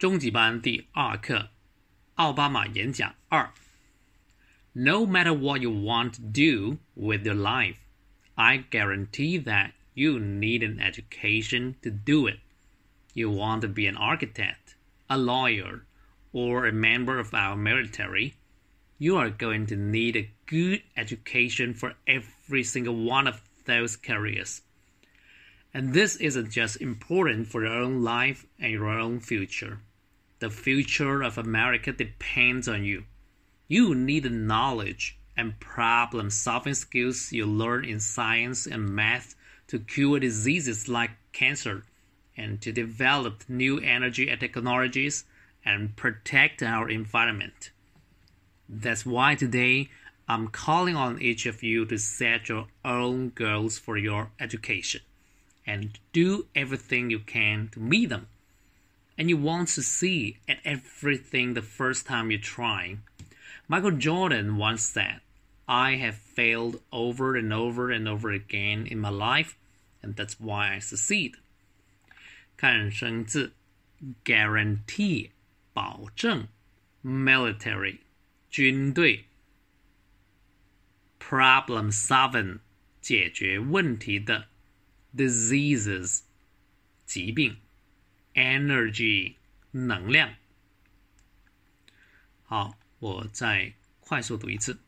中级班第二课，奥巴马演讲二。No matter what you want to do with your life, I guarantee that you need an education to do it. You want to be an architect, a lawyer, or a member of our military, you are going to need a good education for every single one of those careers. And this isn't just important for your own life and your own future. the future of America depends on you. You need the knowledge and problem solving skills you learn in science and math to cure diseases like cancer and to develop new energy technologies and protect our environment. That's why today I'm calling on each of you to set your own goals for your education and do everything you can to meet them And you want to see at everything the first time you try. Michael Jordan once said, I have failed over and over and over again in my life, and that's why I succeed. 看生字，guarantee 保证，military 军队，problem solving 解决问题的，diseases 疾病 ，energy 能量。好，我再快速读一次。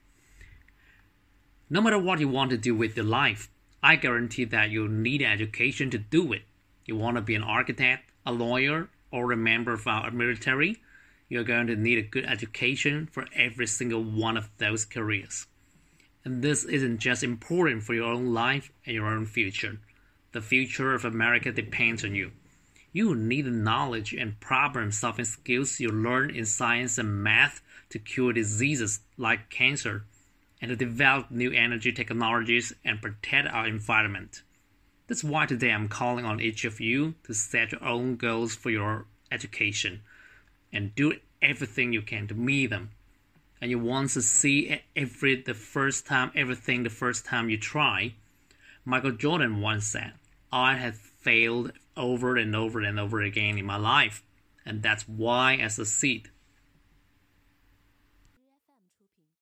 No matter what you want to do with your life, I guarantee that you need education to do it. You want to be an architect, a lawyer, or a member of our military, you're going to need a good education for every single one of those careers. And this isn't just important for your own life and your own future. The future of America depends on you. You need the knowledge and problem solving skills you learn in science and math to cure diseases like cancer and to develop new energy technologies and protect our environment. That's why today I'm calling on each of you to set your own goals for your education and do everything you can to meet them. And you want to see every the first time everything the first time you try. Michael Jordan once said, I have failed over and over and over again in my life, and that's why as a succeed.